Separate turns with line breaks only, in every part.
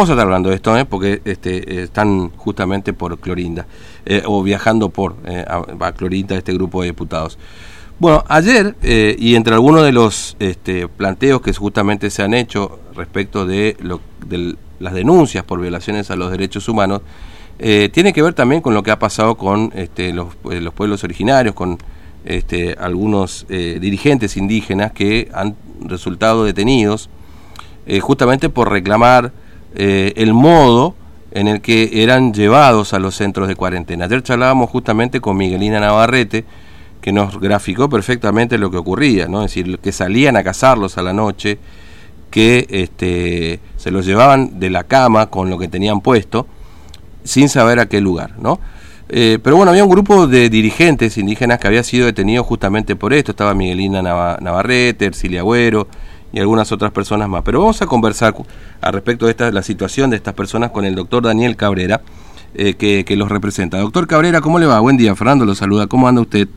Vamos a estar hablando de esto, ¿eh? porque este, están justamente por Clorinda, eh, o viajando por eh, a, Clorinda este grupo de diputados. Bueno, ayer, eh, y entre algunos de los este, planteos que justamente se han hecho respecto de, lo, de las denuncias por violaciones a los derechos humanos, tiene que ver también con lo que ha pasado con este, los, los, pueblos originarios, con este, algunos dirigentes indígenas que han resultado detenidos justamente por reclamar eh, el modo en el que eran llevados a los centros de cuarentena. Ayer charlábamos justamente con Miguelina Navarrete, que nos graficó perfectamente lo que ocurría, ¿no? Es decir, que salían a cazarlos a la noche, que este, se los llevaban de la cama con lo que tenían puesto, sin saber a qué lugar, ¿no? Eh, pero bueno, había un grupo de dirigentes indígenas que había sido detenido justamente por esto. Estaba Miguelina Navarrete, Ercilia Agüero, y algunas otras personas más. Pero vamos a conversar al respecto de esta, la situación de estas personas con el doctor Daniel Cabrera, eh, que, que, los representa. Doctor Cabrera, ¿cómo le va? Buen día, Fernando, lo saluda. ¿Cómo anda usted?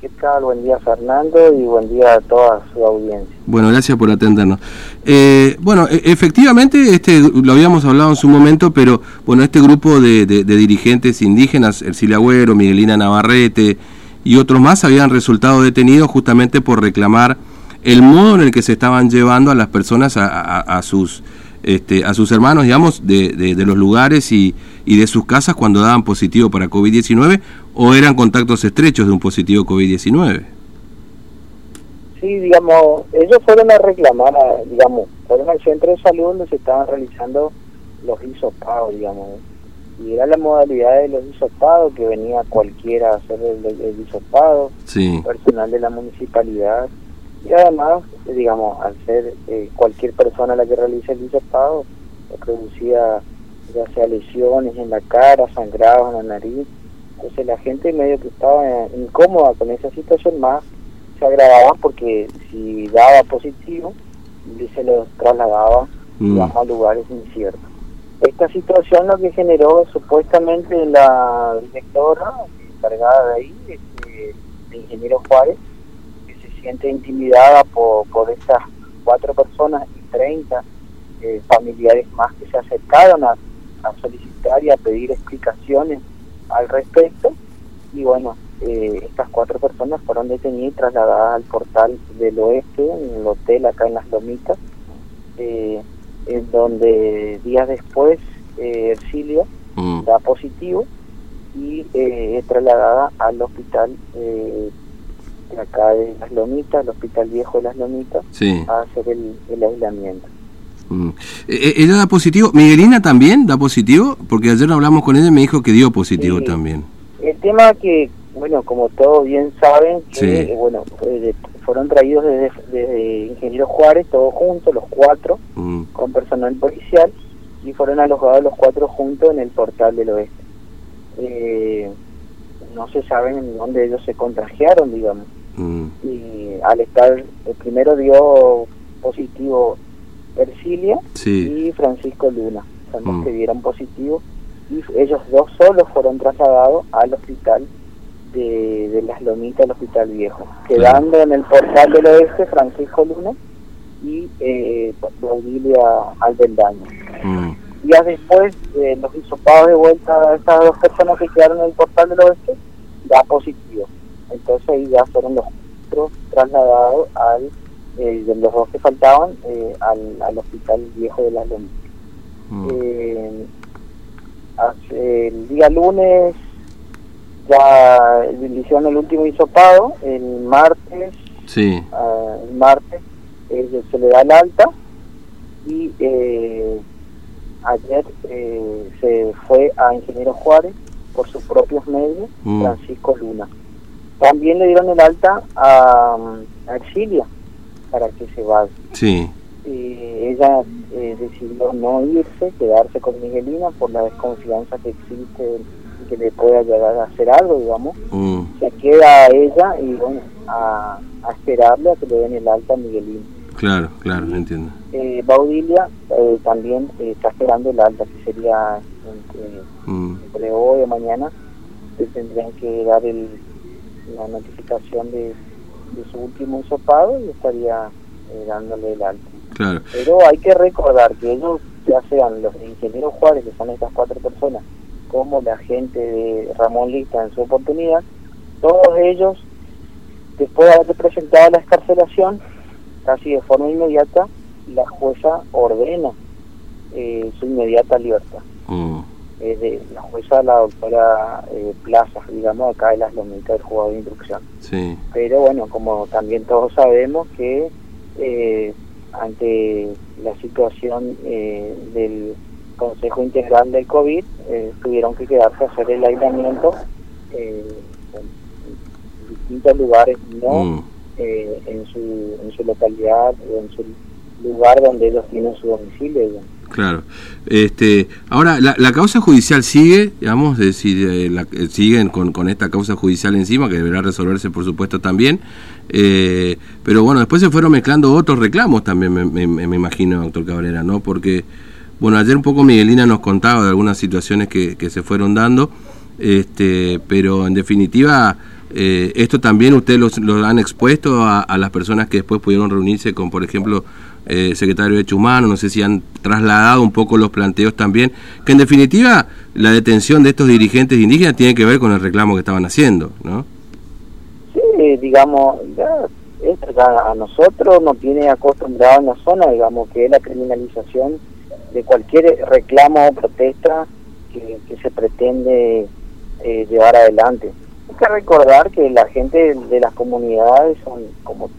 ¿Qué tal? Buen día, Fernando, y buen día a toda su audiencia.
Bueno, gracias por atendernos. Eh, bueno, e, efectivamente, este lo habíamos hablado en su momento, pero bueno, este grupo de, de, de dirigentes indígenas, Ercilia Agüero, Miguelina Navarrete y otros más, habían resultado detenidos justamente por reclamar el modo en el que se estaban llevando a las personas a, sus este, a sus hermanos, digamos, de, de, los lugares y, y, de sus casas cuando daban positivo para COVID-19 o eran contactos estrechos de un positivo COVID-19.
Sí, digamos, ellos fueron a reclamar, digamos, fueron al centro de salud donde se estaban realizando los hisopados, digamos, y era la modalidad de los hisopados que venía cualquiera a hacer el, el hisopado,
sí.
personal de la municipalidad y además, digamos, al ser eh, cualquier persona la que realice el hisopado, producía ya sea lesiones en la cara, sangrados en la nariz. Entonces la gente medio que estaba incómoda con esa situación más se agravaba porque si daba positivo, se lo trasladaba mm. a lugares inciertos. Esta situación lo que generó supuestamente la directora encargada de ahí, este, el ingeniero Juárez, siente intimidada por, por estas cuatro personas y 30 eh, familiares más que se acercaron a, solicitar y a pedir explicaciones al respecto. Y bueno, eh, estas cuatro personas fueron detenidas y trasladadas al portal del oeste, en el hotel acá en Las Lomitas, eh, en donde días después eh, Ercilia mm. da positivo y es trasladada al hospital acá de Las Lomitas, el Hospital Viejo de Las Lomitas, a hacer el, aislamiento.
Mm. Eh, eh, ¿Ella da positivo? ¿Miguelina también da positivo? Porque ayer hablamos con ella y me dijo que dio positivo también.
El tema que, bueno, como todos bien saben, que, eh, bueno, fueron traídos desde, Ingeniero Juárez, todos juntos, los cuatro, mm. con personal policial, y fueron alojados los cuatro juntos en el portal del oeste. no se saben en dónde ellos se contagiaron, digamos. Mm. Y al estar, el primero dio positivo Ercilia y Francisco Luna, son los mm. que dieron positivo, y ellos dos solos fueron trasladados al hospital de, Las Lomitas, el hospital viejo, quedando en el portal del oeste Francisco Luna y eh, Albendaño. Mm. Días después eh, los hisopados de vuelta a estas dos personas que quedaron en el portal del oeste, da positivo. Entonces ahí ya fueron los cuatro trasladados al, eh, de los dos que faltaban, eh, al, al, hospital viejo de las Lomitas. Mm. Eh, el día lunes ya hicieron el último hisopado, el martes,
sí.
Uh, el martes se le da el alta y ayer se fue a Ingeniero Juárez por sus propios medios, mm. Francisco Luna. También le dieron el alta a, a Exilia para que se vaya.
Sí.
Y ella eh, decidió no irse, quedarse con Miguelina por la desconfianza que existe y que le pueda llegar a hacer algo, digamos. Mm. Se queda ella y bueno, a, esperarle a que le den el alta a Miguelina.
Claro, claro, entiendo.
Eh, Baudilia eh, también está esperando el alta, que sería entre, mm. entre hoy o mañana, que tendrían que dar el, la notificación de, su último hisopado y estaría eh, dándole el alto.
Claro.
Pero hay que recordar que ellos ya sean los de Ingeniero Juárez, que son estas cuatro personas, como la gente de Ramón Lista en su oportunidad, todos ellos, después de haber presentado la escarcelación, casi de forma inmediata, la jueza ordena eh, su inmediata libertad. Mm. de la jueza, la doctora eh, Plaza, digamos, acá de las lomitas del juzgado de instrucción. Sí. Pero bueno, como también todos sabemos que eh, ante la situación eh, del Consejo Integral del COVID, eh, tuvieron que quedarse a hacer el aislamiento eh, en distintos lugares, no mm. en, su, en su localidad o en su lugar donde ellos tienen su domicilio.
Claro. Este, ahora, la, causa judicial sigue, digamos, decir, la, siguen con, con esta causa judicial encima, que deberá resolverse, por supuesto, también. Eh, pero bueno, después se fueron mezclando otros reclamos también, me, me, imagino, doctor Cabrera, ¿no? Porque, bueno, ayer un poco Miguelina nos contaba de algunas situaciones que, que se fueron dando, este, pero en definitiva, eh, esto también ustedes lo, han expuesto a, a, las personas que después pudieron reunirse con, por ejemplo, eh, secretario de Derechos Humanos, no sé si han trasladado un poco los planteos también, que en definitiva la detención de estos dirigentes indígenas tiene que ver con el reclamo que estaban haciendo, ¿no?
Sí, digamos, ya, a nosotros nos tiene acostumbrado en la zona, digamos, que es la criminalización de cualquier reclamo o protesta que, se pretende eh, llevar adelante. Hay que recordar que la gente de las comunidades son como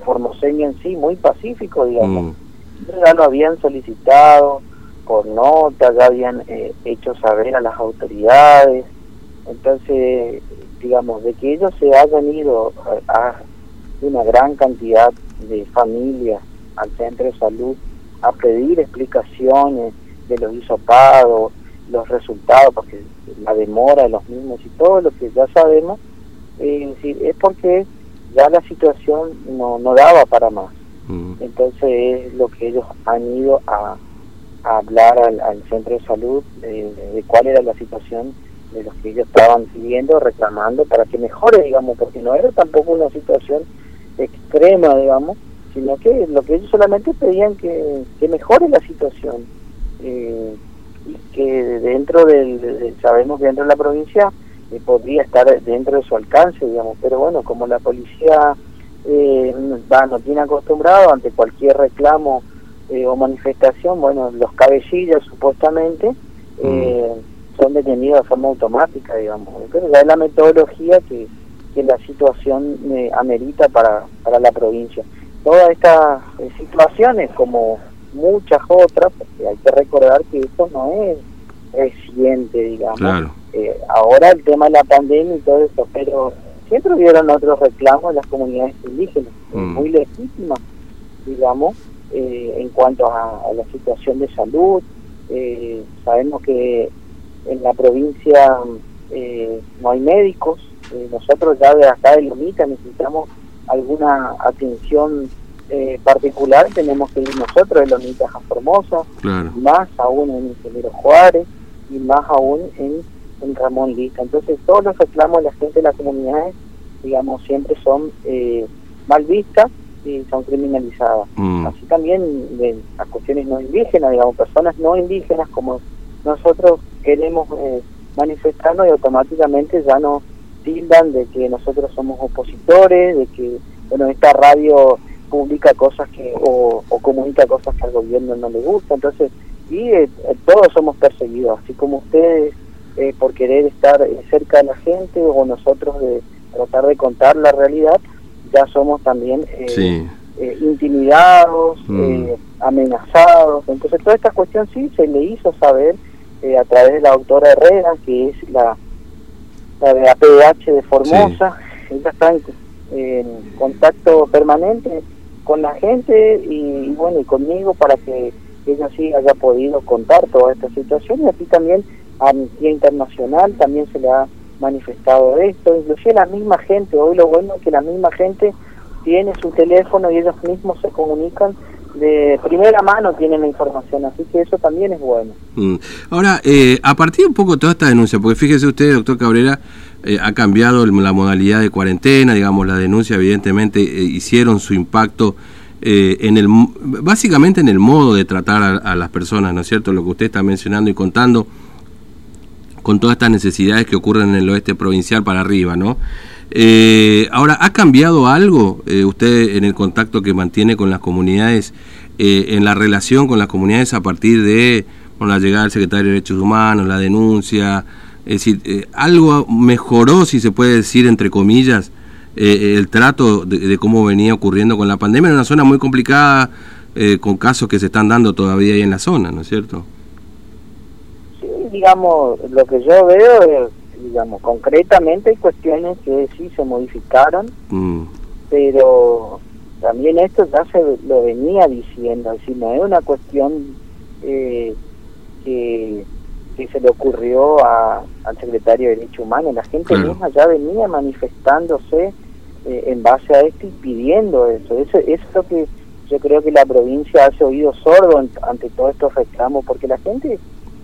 formoseño en sí muy pacífico, digamos. Mm. Ya lo habían solicitado por nota, ya habían eh, hecho saber a las autoridades. Entonces, digamos, de que ellos se hayan ido a, una gran cantidad de familias al centro de salud a pedir explicaciones de los hisopados, los resultados, porque la demora de los mismos y todo lo que ya sabemos, eh, es, decir, es porque ya la situación no, no daba para más. Mm. Entonces es lo que ellos han ido a, hablar al, centro de salud de, cuál era la situación de los que ellos estaban pidiendo, reclamando para que mejore, digamos, porque no era tampoco una situación extrema, digamos, sino que lo que ellos solamente pedían que, que mejore la situación. Eh, y que dentro del, sabemos que dentro de la provincia eh, podría estar dentro de su alcance, digamos, pero bueno, como la policía eh, va, no tiene acostumbrado ante cualquier reclamo eh, o manifestación, bueno, los cabecillas supuestamente eh, mm. son detenidos de forma automática, digamos, pero ya es la metodología que, que la situación amerita para, para la provincia. Todas estas situaciones, como muchas otras, porque hay que recordar que esto no es reciente, digamos. Eh, ahora el tema de la pandemia y todo eso, pero siempre hubieron otros reclamos en las comunidades indígenas, eh, mm. muy legítimas, digamos, eh, en cuanto a, la situación de salud. sabemos que en la provincia no hay médicos, nosotros ya de acá de Lomita necesitamos alguna atención particular, tenemos que ir nosotros de Lomita a Formosa, más aún en Ingeniero Juárez y más aún en, Ramón Lista. Entonces todos los reclamos de la gente de la comunidad, digamos, siempre son eh, mal vistas y son criminalizadas. Mm. Así también de las cuestiones no indígenas, digamos, personas no indígenas como nosotros queremos eh, manifestarnos y automáticamente ya nos tildan de que nosotros somos opositores, de que, bueno, esta radio publica cosas que o, o comunica cosas que al gobierno no le gusta, entonces y eh, todos somos perseguidos, así como ustedes eh, por querer estar eh, cerca de la gente o nosotros de tratar de contar la realidad, ya somos también intimidados, mm. amenazados. Entonces toda esta cuestión sí se le hizo saber a través de la doctora Herrera, que es la, la de APH de Formosa, ella está en, contacto permanente con la gente y, y bueno, y conmigo para que ella sí haya podido contar toda esta situación y aquí también a Amnistía Internacional también se le ha manifestado esto, inclusive la misma gente, hoy lo bueno es que la misma gente tiene su teléfono y ellos mismos se comunican de primera mano tienen la información, así que eso también es bueno.
Mm. Ahora, eh, a partir un poco de toda esta denuncia, porque fíjese usted, doctor Cabrera, eh, ha cambiado la modalidad de cuarentena, digamos, la denuncia evidentemente eh, hicieron su impacto eh, en el, básicamente en el modo de tratar a, las personas, ¿no es cierto? Lo que usted está mencionando y contando con todas estas necesidades que ocurren en el oeste provincial para arriba, ¿no? Eh, ahora, ¿ha cambiado algo eh, usted en el contacto que mantiene con las comunidades, en la relación con las comunidades a partir de la llegada del secretario de Derechos Humanos, la denuncia? Es decir, ¿algo mejoró, si se puede decir, entre comillas, eh, el trato de, cómo venía ocurriendo con la pandemia en una zona muy complicada, eh, con casos que se están dando todavía ahí en la zona, ¿no es cierto?
Sí, digamos, lo que yo veo es, digamos, concretamente hay cuestiones que sí se modificaron, mm. pero también esto ya se lo venía diciendo, es decir, no es una cuestión eh, que, se le ocurrió a, al secretario de Derechos Humanos, la gente misma ya venía manifestándose eh, en base a esto y pidiendo eso. eso. es lo que yo creo que la provincia hace oído sordo ante todos estos reclamos, porque la gente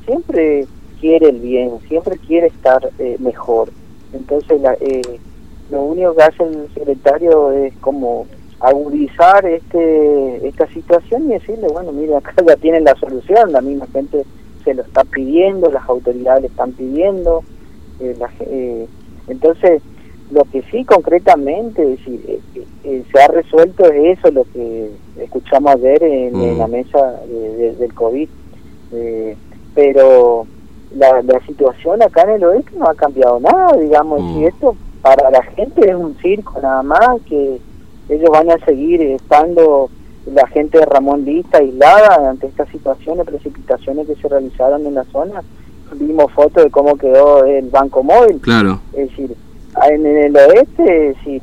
siempre quiere el bien, siempre quiere estar eh, mejor. Entonces, eh, lo único que hace el secretario es como agudizar este esta situación y decirle, bueno, mira, acá ya tienen la solución, la misma gente se lo está pidiendo, las autoridades le están pidiendo. entonces, lo que sí concretamente decir, eh, eh, se ha resuelto es eso, lo que escuchamos ayer en, mm. la mesa del COVID. Eh, pero la, la, situación acá en el oeste no ha cambiado nada, digamos, y mm. esto para la gente es un circo nada más, que ellos van a seguir estando la gente de Ramón Lista aislada ante esta situación de precipitaciones que se realizaron en la zona. Vimos fotos de cómo quedó el banco móvil.
Claro.
Es decir, en el oeste, sí,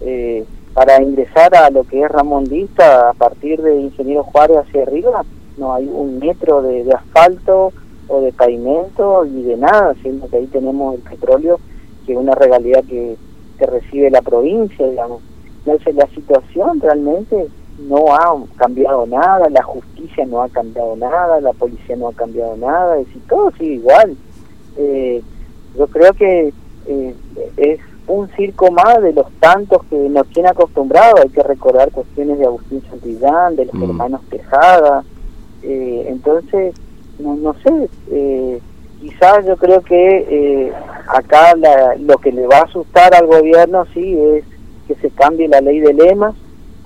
eh, para ingresar a lo que es Ramón Dista, a partir de Ingeniero Juárez hacia arriba, no hay un metro de, asfalto o de pavimento ni de nada, siendo que ahí tenemos el petróleo, que es una regalía que, que recibe la provincia, digamos. Entonces la situación realmente no ha cambiado nada, la justicia no ha cambiado nada, la policía no ha cambiado nada, es decir, todo sigue igual. Eh, yo creo que eh, es un circo más de los tantos que nos tiene acostumbrado. Hay que recordar cuestiones de Agustín Santillán, de los mm. hermanos Tejada. Eh, entonces, no, no sé, eh, quizás yo creo que eh, acá lo que le va a asustar al gobierno sí es que se cambie la ley de lemas,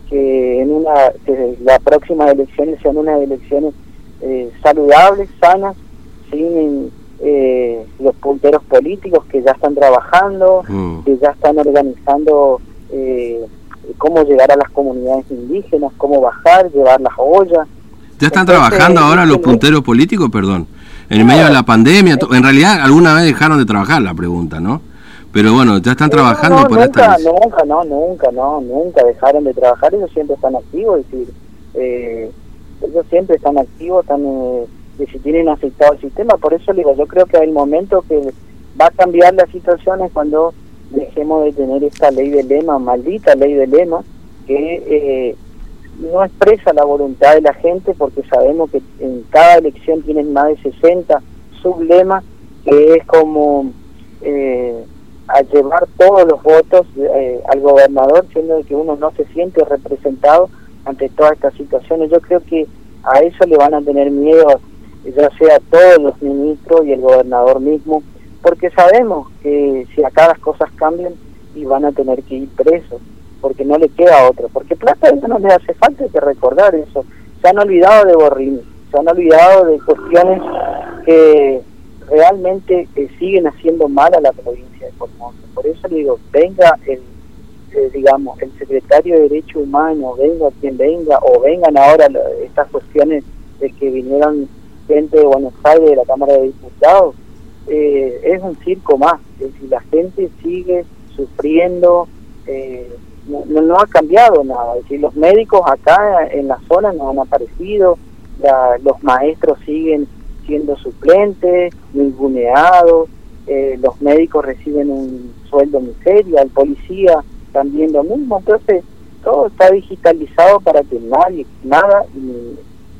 que en una que las próximas elecciones sean unas elecciones eh, saludables, sanas, sin eh, los punteros políticos que ya están trabajando, mm. que ya están organizando eh, cómo llegar a las comunidades indígenas, cómo bajar, llevar las ollas.
¿Ya están trabajando ahora los punteros políticos, perdón? En medio de la pandemia, en realidad alguna vez dejaron de trabajar la pregunta, ¿no? Pero bueno, ya están trabajando
por nunca, Nunca, no, nunca, no, nunca dejaron de trabajar, ellos siempre están activos, es decir, eh, ellos siempre están activos, están que si tienen aceptado el sistema. Por eso digo, yo creo que hay momento que va a cambiar la situación es cuando dejemos de tener esta ley de lema, maldita ley de lema, que eh, no expresa la voluntad de la gente porque sabemos que en cada elección tienen más de 60 sublemas, que es como eh, a llevar todos los votos eh, al gobernador, siendo que uno no se siente representado ante todas estas situaciones. Yo creo que a eso le van a tener miedo ya sea todos los ministros y el gobernador mismo, porque sabemos que si acá las cosas cambian y van a tener que ir presos, porque no le queda otro, porque plata no les hace falta, que recordar eso. Se han olvidado de Borrini, se han olvidado de cuestiones que realmente eh, siguen haciendo mal a la provincia de Formosa. Por eso le digo, venga el, eh, digamos, el secretario de Derecho Humano, venga quien venga, o vengan ahora estas cuestiones de que vinieron gente de Buenos Aires, de la Cámara de Diputados, eh, es un circo más. Es decir, la gente sigue sufriendo, eh, no, no, ha cambiado nada. Es decir, los médicos acá en la zona no han aparecido, los maestros siguen siendo suplentes, ninguneados, eh, los médicos reciben un sueldo miseria, el policía también lo mismo. Entonces, todo está digitalizado para que nadie, nada,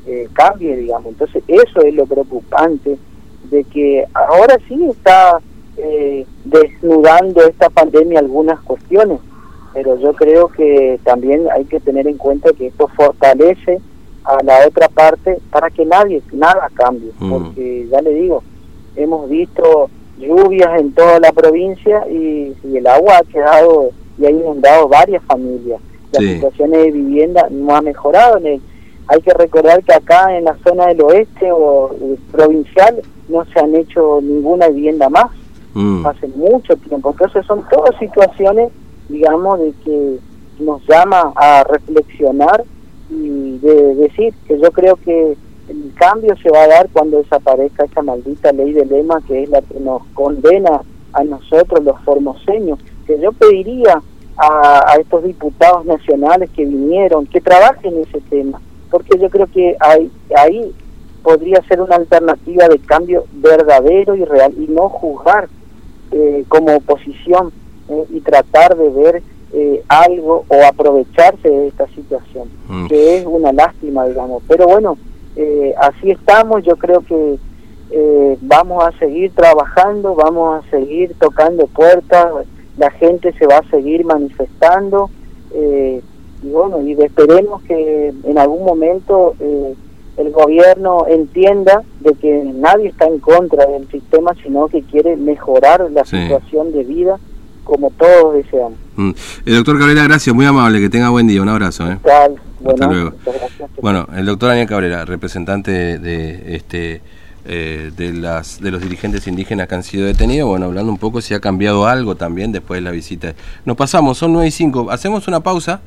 eh, cambie, digamos. Entonces eso es lo preocupante, de que ahora sí está eh, desnudando esta pandemia algunas cuestiones, pero yo creo que también hay que tener en cuenta que esto fortalece a la otra parte para que nadie, nada cambie, mm. porque ya le digo, hemos visto lluvias en toda la provincia y, el agua ha quedado y ha inundado varias familias. La situación de vivienda no ha mejorado. hay que recordar que acá en la zona del oeste o provincial no se han hecho ninguna vivienda más mm. hace mucho tiempo. Entonces son todas situaciones, digamos, de que nos llama a reflexionar y de decir que yo creo que el cambio se va a dar cuando desaparezca esa maldita ley de lema que es la que nos condena a nosotros los formoseños, que yo pediría a, estos diputados nacionales que vinieron que trabajen ese tema, porque yo creo que hay, ahí podría ser una alternativa de cambio verdadero y real y no juzgar eh, como oposición eh, y tratar de ver eh, algo o aprovecharse de esta situación, mm. que es una lástima, digamos. Pero bueno, eh, así estamos, yo creo que eh, vamos a seguir trabajando, vamos a seguir tocando puertas, la gente se va a seguir manifestando y bueno, y esperemos que en algún momento el gobierno entienda de que nadie está en contra del sistema, sino que quiere mejorar la situación de vida como todos deseamos.
Mm. El doctor Cabrera, gracias, muy amable, que tenga buen día, un abrazo. ¿eh? Hasta luego. Bueno, el doctor Daniel Cabrera, representante de este eh, de las de los dirigentes indígenas que han sido detenidos, bueno, hablando un poco si ha cambiado algo también después de la visita. Nos pasamos, son 9 y 5, hacemos una pausa.